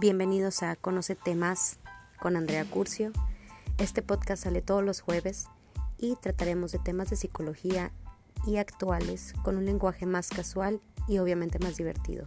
Bienvenidos a Conoce Temas con Andrea Curcio. Este podcast sale todos los jueves y trataremos de temas de psicología y actuales con un lenguaje más casual y obviamente más divertido.